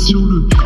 修了。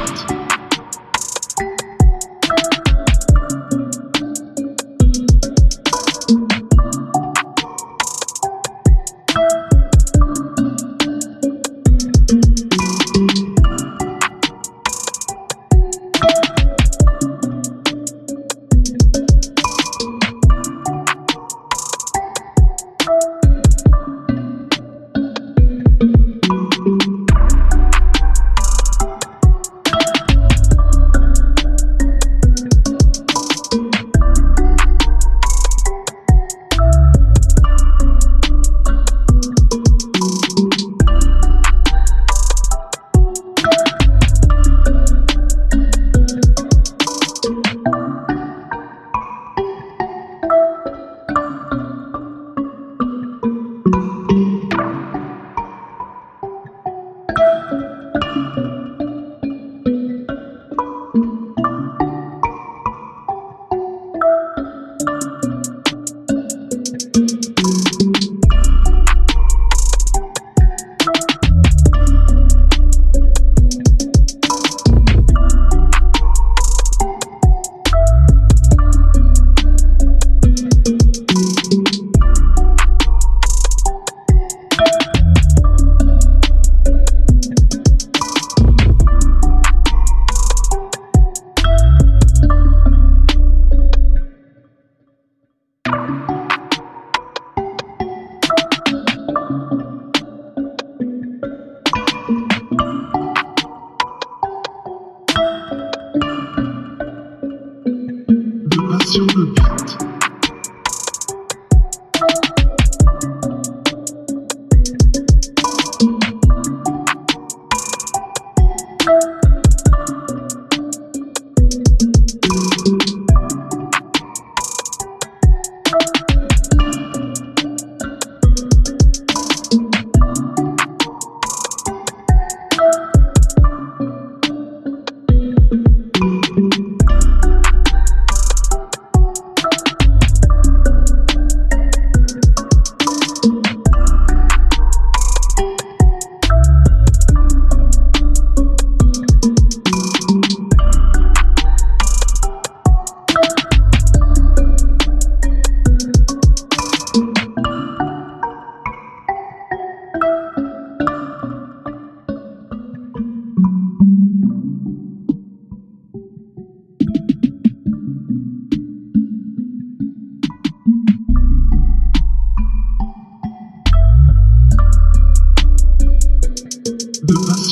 Student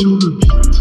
children.